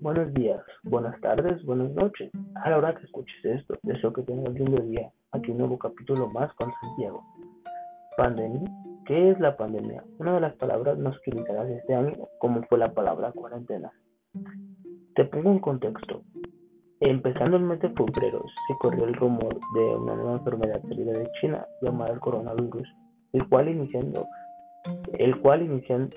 buenos días, buenas tardes, buenas noches. A la hora que escuches esto, deseo que tengas un lindo día. Aquí un nuevo capítulo más con Santiago. Pandemia. ¿Qué es la pandemia? Una de las palabras más utilizadas este año, como fue la palabra cuarentena. Te pongo un contexto. Empezando el mes de febrero, se corrió el rumor de una nueva enfermedad salida de China llamada el coronavirus, el cual iniciando, el cual iniciando,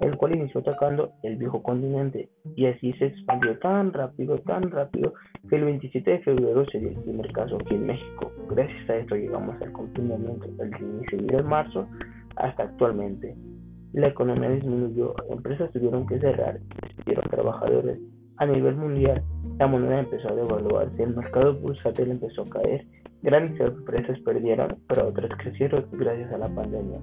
el cual inició atacando el viejo continente y así se expandió tan rápido, tan rápido que el 27 de febrero se dio el primer caso aquí en México. Gracias a esto llegamos al confinamiento del inicio de marzo hasta actualmente. La economía disminuyó, empresas tuvieron que cerrar, despidieron trabajadores. A nivel mundial, la moneda empezó a devaluarse, el mercado bursátil empezó a caer, grandes empresas perdieron, pero otras crecieron gracias a la pandemia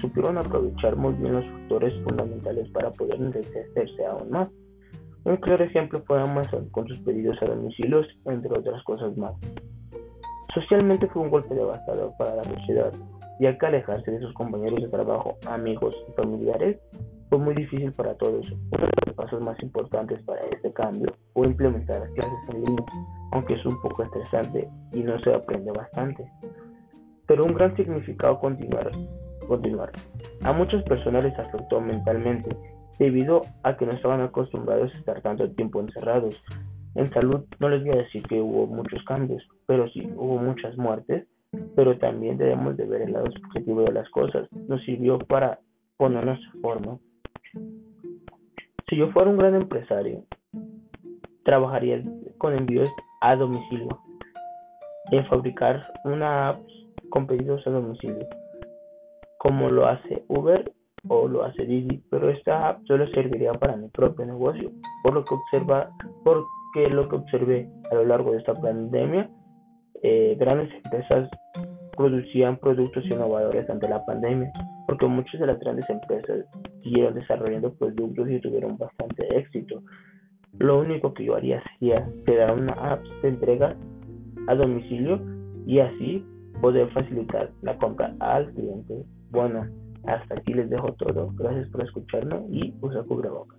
supieron aprovechar muy bien los factores fundamentales para poder enriquecerse aún más. Un claro ejemplo fue Amazon con sus pedidos a domicilios, entre otras cosas más. Socialmente fue un golpe devastador para la sociedad, ya que alejarse de sus compañeros de trabajo, amigos y familiares fue muy difícil para todos. Uno de los pasos más importantes para este cambio fue implementar las clases en línea, aunque es un poco estresante y no se aprende bastante. Pero un gran significado continuar continuar. A muchas personas les afectó mentalmente debido a que no estaban acostumbrados a estar tanto tiempo encerrados. En salud no les voy a decir que hubo muchos cambios, pero sí hubo muchas muertes, pero también debemos de ver el lado positivo de las cosas. Nos sirvió para ponernos en forma. Si yo fuera un gran empresario, trabajaría con envíos a domicilio, en fabricar una app con pedidos a domicilio como lo hace Uber o lo hace Didi, pero esta app solo serviría para mi propio negocio, por lo que observa, porque lo que observé a lo largo de esta pandemia, eh, grandes empresas producían productos innovadores ante la pandemia, porque muchas de las grandes empresas siguieron desarrollando productos y tuvieron bastante éxito. Lo único que yo haría sería crear una app de entrega a domicilio y así poder facilitar la compra al cliente bueno, hasta aquí les dejo todo. Gracias por escucharme y usa cubrebocas.